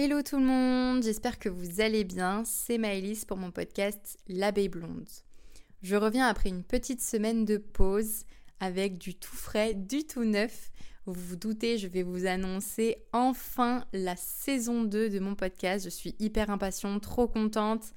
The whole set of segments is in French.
Hello tout le monde, j'espère que vous allez bien. C'est Maëlys pour mon podcast L'abeille blonde. Je reviens après une petite semaine de pause avec du tout frais, du tout neuf. Vous vous doutez, je vais vous annoncer enfin la saison 2 de mon podcast. Je suis hyper impatiente, trop contente.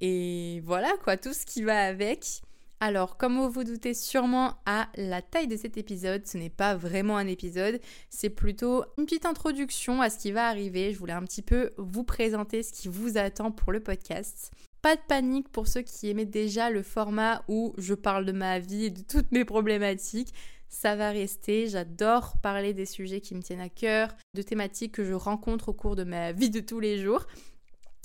Et voilà quoi, tout ce qui va avec. Alors, comme vous vous doutez sûrement à la taille de cet épisode, ce n'est pas vraiment un épisode, c'est plutôt une petite introduction à ce qui va arriver. Je voulais un petit peu vous présenter ce qui vous attend pour le podcast. Pas de panique pour ceux qui aimaient déjà le format où je parle de ma vie et de toutes mes problématiques. Ça va rester, j'adore parler des sujets qui me tiennent à cœur, de thématiques que je rencontre au cours de ma vie de tous les jours.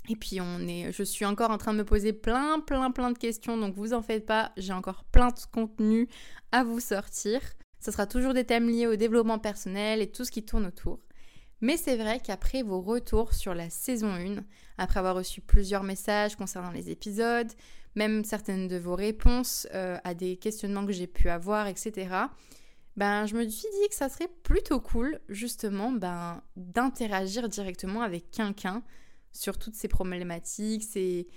Et puis on est, je suis encore en train de me poser plein, plein, plein de questions, donc vous en faites pas, j'ai encore plein de contenu à vous sortir. Ce sera toujours des thèmes liés au développement personnel et tout ce qui tourne autour. Mais c'est vrai qu'après vos retours sur la saison 1, après avoir reçu plusieurs messages concernant les épisodes, même certaines de vos réponses euh, à des questionnements que j'ai pu avoir, etc., ben, je me suis dit que ça serait plutôt cool, justement, ben, d'interagir directement avec quelqu'un sur toutes ces problématiques, ces,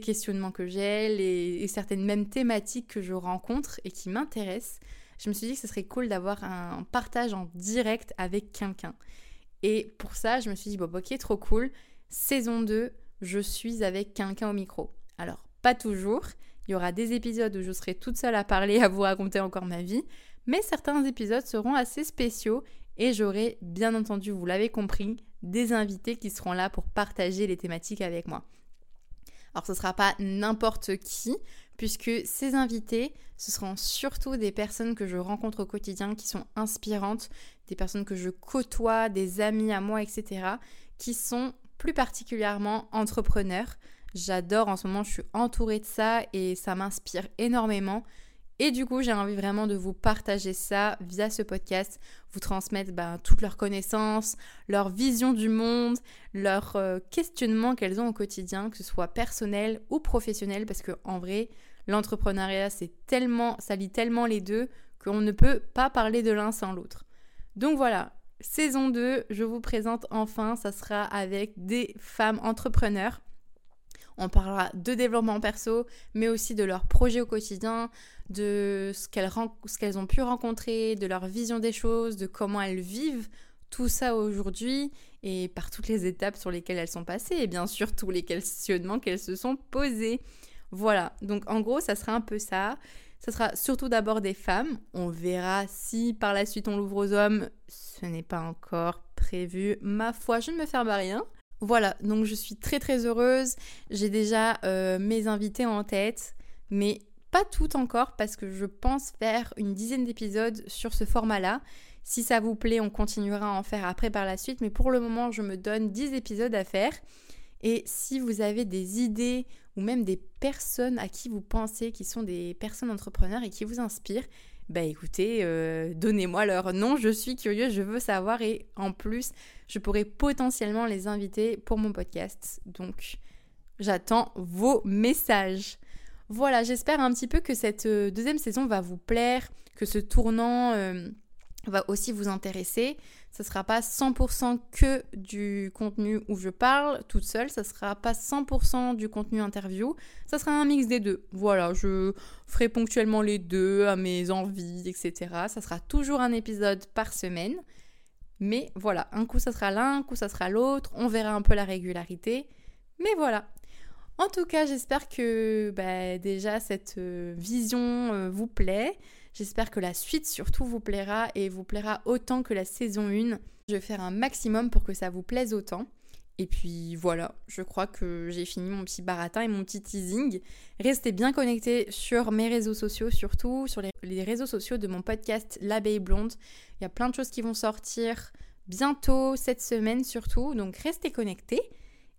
questionnements que j'ai, et certaines mêmes thématiques que je rencontre et qui m'intéressent, je me suis dit que ce serait cool d'avoir un partage en direct avec quelqu'un. Et pour ça, je me suis dit, bon, ok, trop cool. Saison 2, je suis avec quelqu'un au micro. Alors, pas toujours. Il y aura des épisodes où je serai toute seule à parler, à vous raconter encore ma vie. Mais certains épisodes seront assez spéciaux et j'aurai, bien entendu, vous l'avez compris, des invités qui seront là pour partager les thématiques avec moi. Alors ce ne sera pas n'importe qui, puisque ces invités, ce seront surtout des personnes que je rencontre au quotidien qui sont inspirantes, des personnes que je côtoie, des amis à moi, etc., qui sont plus particulièrement entrepreneurs. J'adore en ce moment, je suis entourée de ça et ça m'inspire énormément. Et du coup, j'ai envie vraiment de vous partager ça via ce podcast, vous transmettre ben, toutes leurs connaissances, leur vision du monde, leurs euh, questionnements qu'elles ont au quotidien, que ce soit personnel ou professionnel, parce que en vrai, l'entrepreneuriat, c'est tellement, ça lie tellement les deux qu'on ne peut pas parler de l'un sans l'autre. Donc voilà, saison 2, je vous présente enfin, ça sera avec des femmes entrepreneurs on parlera de développement perso, mais aussi de leurs projets au quotidien, de ce qu'elles, ont pu rencontrer, de leur vision des choses, de comment elles vivent tout ça aujourd'hui et par toutes les étapes sur lesquelles elles sont passées et bien sûr tous les questionnements qu'elles se sont posés. Voilà, donc en gros, ça sera un peu ça. Ça sera surtout d'abord des femmes. On verra si par la suite on l'ouvre aux hommes. Ce n'est pas encore prévu. Ma foi, je ne me ferme à rien. Voilà, donc je suis très très heureuse. J'ai déjà euh, mes invités en tête, mais pas toutes encore parce que je pense faire une dizaine d'épisodes sur ce format-là. Si ça vous plaît, on continuera à en faire après par la suite, mais pour le moment, je me donne 10 épisodes à faire. Et si vous avez des idées ou même des personnes à qui vous pensez qui sont des personnes entrepreneurs et qui vous inspirent, bah écoutez, euh, donnez-moi leur nom, je suis curieuse, je veux savoir et en plus, je pourrais potentiellement les inviter pour mon podcast. Donc, j'attends vos messages. Voilà, j'espère un petit peu que cette euh, deuxième saison va vous plaire, que ce tournant euh, va aussi vous intéresser. Ce ne sera pas 100% que du contenu où je parle toute seule, ce sera pas 100% du contenu interview, ça sera un mix des deux. Voilà, je ferai ponctuellement les deux à mes envies, etc. Ça sera toujours un épisode par semaine. Mais voilà, un coup ça sera l'un, un coup ça sera l'autre, on verra un peu la régularité. Mais voilà. En tout cas, j'espère que bah, déjà cette euh, vision euh, vous plaît. J'espère que la suite surtout vous plaira et vous plaira autant que la saison 1. Je vais faire un maximum pour que ça vous plaise autant. Et puis voilà, je crois que j'ai fini mon petit baratin et mon petit teasing. Restez bien connectés sur mes réseaux sociaux, surtout sur les, réseaux sociaux de mon podcast L'abeille blonde. Il y a plein de choses qui vont sortir bientôt, cette semaine surtout, donc restez connectés.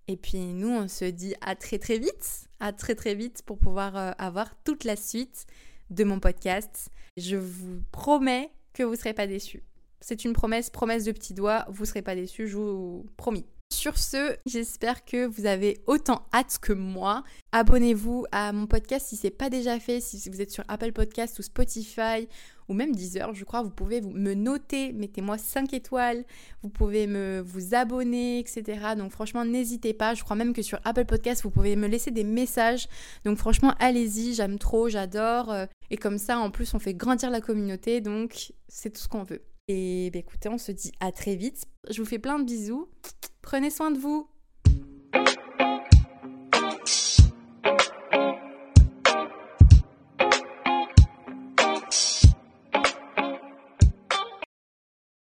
Et puis nous, on se dit à très très vite, à très très vite pour pouvoir euh, avoir toute la suite de mon podcast. Je vous promets que vous ne serez pas déçus. C'est une promesse, promesse de petit doigt, vous ne serez pas déçus, je vous promis. Sur ce, j'espère que vous avez autant hâte que moi. Abonnez-vous à mon podcast si ce n'est pas déjà fait, si vous êtes sur Apple Podcast ou Spotify ou même Deezer, je crois, vous pouvez me noter, mettez-moi 5 étoiles, vous pouvez me vous abonner, etc. Donc franchement, n'hésitez pas. Je crois même que sur Apple Podcast, vous pouvez me laisser des messages. Donc franchement, allez-y, j'aime trop, j'adore. Euh, et comme ça, en plus, on fait grandir la communauté, donc c'est tout ce qu'on veut. Et bah, écoutez, on se dit à très vite. Je vous fais plein de bisous. Prenez soin de vous.